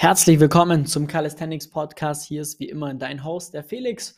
Herzlich willkommen zum Calisthenics Podcast. Hier ist wie immer dein Host, der Felix.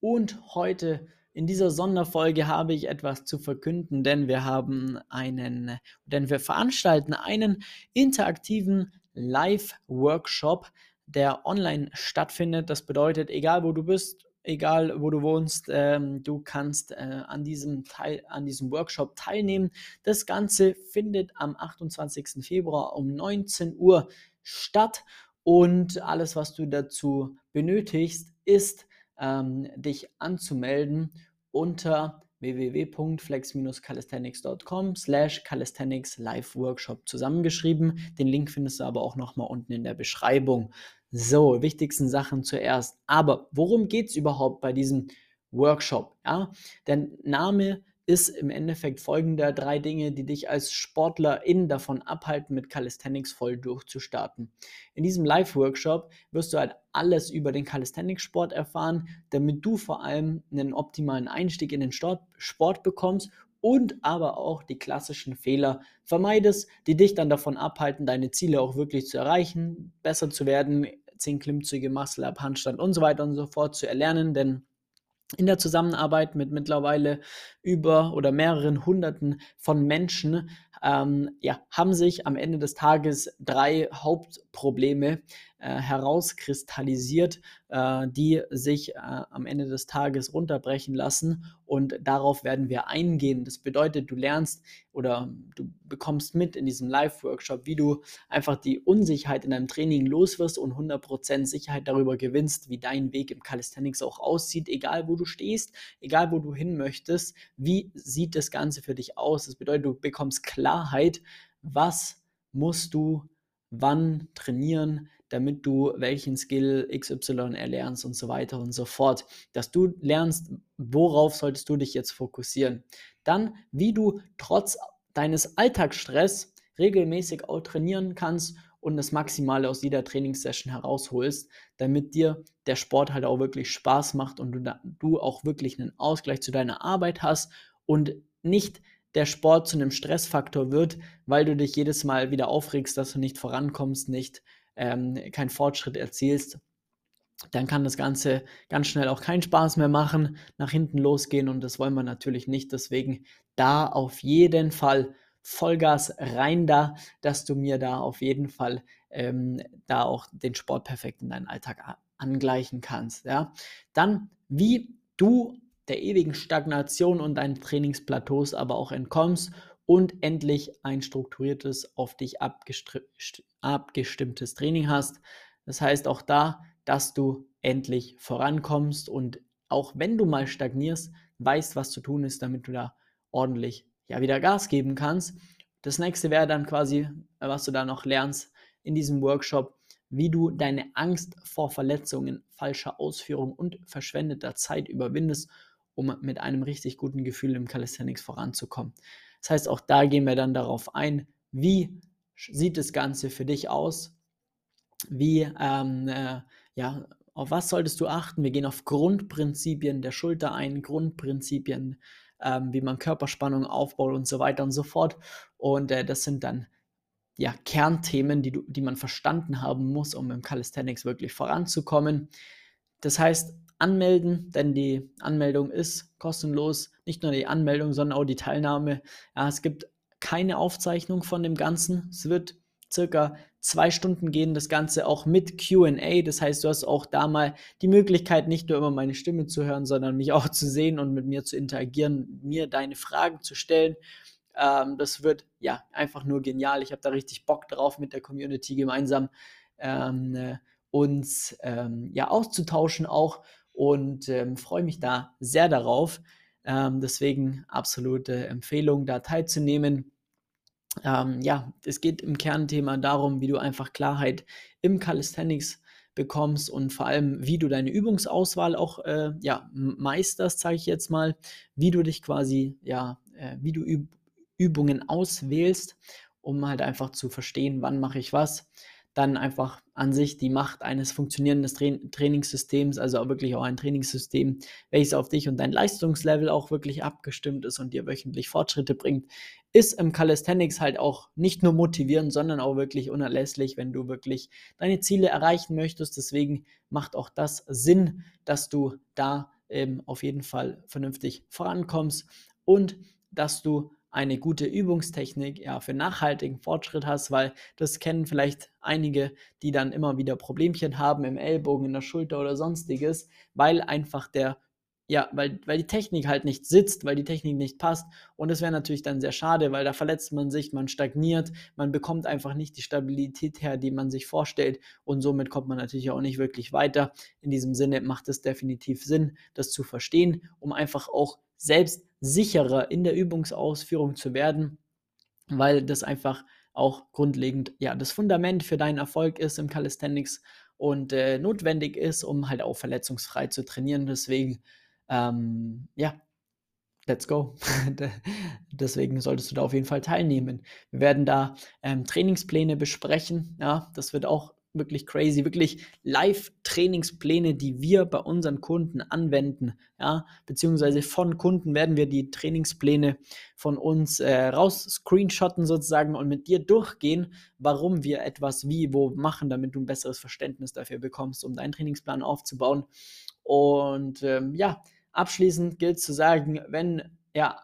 Und heute in dieser Sonderfolge habe ich etwas zu verkünden, denn wir haben einen, denn wir veranstalten einen interaktiven Live-Workshop, der online stattfindet. Das bedeutet, egal wo du bist, egal wo du wohnst, ähm, du kannst äh, an, diesem Teil, an diesem Workshop teilnehmen. Das Ganze findet am 28. Februar um 19 Uhr statt und alles, was du dazu benötigst, ist, ähm, dich anzumelden unter www.flex-calisthenics.com slash calisthenics live workshop zusammengeschrieben. Den Link findest du aber auch nochmal unten in der Beschreibung. So, wichtigsten Sachen zuerst. Aber worum geht es überhaupt bei diesem Workshop? Ja, der Name ist im Endeffekt folgender drei Dinge, die dich als Sportlerin davon abhalten, mit Calisthenics voll durchzustarten. In diesem Live-Workshop wirst du halt alles über den Calisthenics-Sport erfahren, damit du vor allem einen optimalen Einstieg in den Sport bekommst und aber auch die klassischen Fehler vermeidest, die dich dann davon abhalten, deine Ziele auch wirklich zu erreichen, besser zu werden, 10 Klimmzüge, Muscle-Up, Handstand und so weiter und so fort zu erlernen, denn in der Zusammenarbeit mit mittlerweile über oder mehreren Hunderten von Menschen ähm, ja, haben sich am Ende des Tages drei Hauptprobleme äh, herauskristallisiert, äh, die sich äh, am Ende des Tages runterbrechen lassen. Und darauf werden wir eingehen. Das bedeutet, du lernst oder du bekommst mit in diesem Live-Workshop, wie du einfach die Unsicherheit in deinem Training loswirst und 100% Sicherheit darüber gewinnst, wie dein Weg im Calisthenics auch aussieht, egal wo du stehst, egal wo du hin möchtest. Wie sieht das Ganze für dich aus? Das bedeutet, du bekommst Klarheit, was musst du wann trainieren, damit du welchen Skill XY erlernst und so weiter und so fort. Dass du lernst, worauf solltest du dich jetzt fokussieren. Dann, wie du trotz deines Alltagsstress regelmäßig auch trainieren kannst und das Maximale aus jeder Trainingssession herausholst, damit dir der Sport halt auch wirklich Spaß macht und du, da, du auch wirklich einen Ausgleich zu deiner Arbeit hast und nicht der Sport zu einem Stressfaktor wird, weil du dich jedes Mal wieder aufregst, dass du nicht vorankommst, nicht ähm, keinen Fortschritt erzielst, dann kann das Ganze ganz schnell auch keinen Spaß mehr machen, nach hinten losgehen und das wollen wir natürlich nicht. Deswegen da auf jeden Fall Vollgas rein da, dass du mir da auf jeden Fall ähm, da auch den Sport perfekt in deinen Alltag angleichen kannst. Ja? Dann, wie du der ewigen Stagnation und deinen Trainingsplateaus aber auch entkommst und endlich ein strukturiertes, auf dich abgestimmtes Training hast. Das heißt auch da, dass du endlich vorankommst und auch wenn du mal stagnierst, weißt, was zu tun ist, damit du da ordentlich ja wieder Gas geben kannst. Das nächste wäre dann quasi, was du da noch lernst in diesem Workshop, wie du deine Angst vor Verletzungen, falscher Ausführung und verschwendeter Zeit überwindest, um mit einem richtig guten Gefühl im Calisthenics voranzukommen. Das heißt, auch da gehen wir dann darauf ein, wie sieht das Ganze für dich aus? Wie, ähm, äh, ja, auf was solltest du achten? Wir gehen auf Grundprinzipien der Schulter ein, Grundprinzipien, ähm, wie man Körperspannung aufbaut und so weiter und so fort. Und äh, das sind dann ja, Kernthemen, die, du, die man verstanden haben muss, um im Calisthenics wirklich voranzukommen. Das heißt, anmelden, denn die Anmeldung ist kostenlos. Nicht nur die Anmeldung, sondern auch die Teilnahme. Ja, es gibt keine Aufzeichnung von dem Ganzen. Es wird circa zwei Stunden gehen, das Ganze auch mit QA. Das heißt, du hast auch da mal die Möglichkeit, nicht nur immer meine Stimme zu hören, sondern mich auch zu sehen und mit mir zu interagieren, mir deine Fragen zu stellen. Ähm, das wird ja einfach nur genial. Ich habe da richtig Bock drauf, mit der Community gemeinsam ähm, äh, uns ähm, ja auszutauschen auch und ähm, freue mich da sehr darauf. Ähm, deswegen absolute Empfehlung, da teilzunehmen. Ähm, ja, es geht im Kernthema darum, wie du einfach Klarheit im Calisthenics bekommst und vor allem, wie du deine Übungsauswahl auch äh, ja, meisterst, sage ich jetzt mal, wie du dich quasi, ja, äh, wie du Üb Übungen auswählst, um halt einfach zu verstehen, wann mache ich was. Dann einfach an sich die Macht eines funktionierenden Tra Trainingssystems, also auch wirklich auch ein Trainingssystem, welches auf dich und dein Leistungslevel auch wirklich abgestimmt ist und dir wöchentlich Fortschritte bringt, ist im Calisthenics halt auch nicht nur motivierend, sondern auch wirklich unerlässlich, wenn du wirklich deine Ziele erreichen möchtest. Deswegen macht auch das Sinn, dass du da ähm, auf jeden Fall vernünftig vorankommst und dass du eine gute Übungstechnik ja, für nachhaltigen Fortschritt hast, weil das kennen vielleicht einige, die dann immer wieder Problemchen haben im Ellbogen, in der Schulter oder sonstiges, weil einfach der ja, weil, weil die Technik halt nicht sitzt, weil die Technik nicht passt. Und das wäre natürlich dann sehr schade, weil da verletzt man sich, man stagniert, man bekommt einfach nicht die Stabilität her, die man sich vorstellt. Und somit kommt man natürlich auch nicht wirklich weiter. In diesem Sinne macht es definitiv Sinn, das zu verstehen, um einfach auch selbst sicherer in der Übungsausführung zu werden, weil das einfach auch grundlegend ja das Fundament für deinen Erfolg ist im Calisthenics und äh, notwendig ist, um halt auch verletzungsfrei zu trainieren. Deswegen ähm, ja, let's go. Deswegen solltest du da auf jeden Fall teilnehmen. Wir werden da ähm, Trainingspläne besprechen. Ja, das wird auch wirklich crazy, wirklich Live-Trainingspläne, die wir bei unseren Kunden anwenden, ja, beziehungsweise von Kunden werden wir die Trainingspläne von uns äh, raus screenshotten sozusagen und mit dir durchgehen, warum wir etwas wie, wo machen, damit du ein besseres Verständnis dafür bekommst, um deinen Trainingsplan aufzubauen. Und ähm, ja, abschließend gilt zu sagen, wenn ja,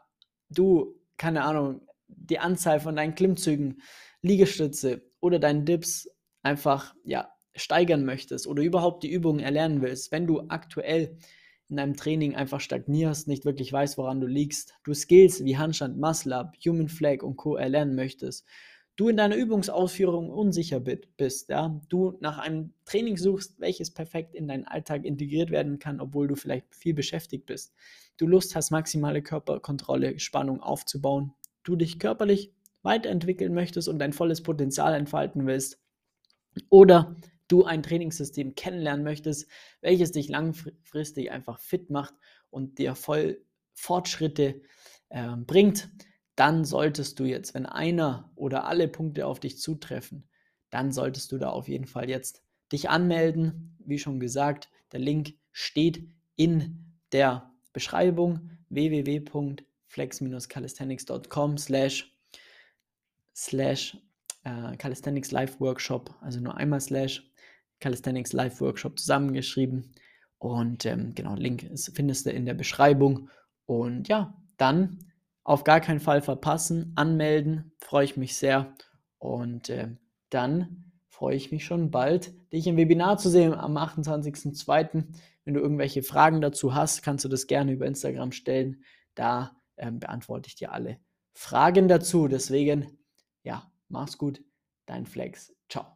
du, keine Ahnung, die Anzahl von deinen Klimmzügen, Liegestütze oder deinen Dips einfach ja, steigern möchtest oder überhaupt die Übungen erlernen willst, wenn du aktuell in deinem Training einfach stagnierst, nicht wirklich weißt, woran du liegst, du Skills wie Handstand, Muscle Up, Human Flag und Co. erlernen möchtest, du in deiner Übungsausführung unsicher bist, ja, du nach einem Training suchst, welches perfekt in deinen Alltag integriert werden kann, obwohl du vielleicht viel beschäftigt bist, du Lust hast, maximale Körperkontrolle, Spannung aufzubauen, du dich körperlich weiterentwickeln möchtest und dein volles Potenzial entfalten willst, oder du ein Trainingssystem kennenlernen möchtest, welches dich langfristig einfach fit macht und dir voll Fortschritte äh, bringt, dann solltest du jetzt, wenn einer oder alle Punkte auf dich zutreffen, dann solltest du da auf jeden Fall jetzt dich anmelden. Wie schon gesagt, der Link steht in der Beschreibung www.flex-calisthenics.com slash äh, Calisthenics Live Workshop, also nur einmal slash Calisthenics Live Workshop zusammengeschrieben. Und ähm, genau, Link ist, findest du in der Beschreibung. Und ja, dann auf gar keinen Fall verpassen, anmelden, freue ich mich sehr. Und äh, dann freue ich mich schon bald, dich im Webinar zu sehen am 28.02. Wenn du irgendwelche Fragen dazu hast, kannst du das gerne über Instagram stellen. Da ähm, beantworte ich dir alle Fragen dazu. Deswegen, ja, Mach's gut, dein Flex. Ciao.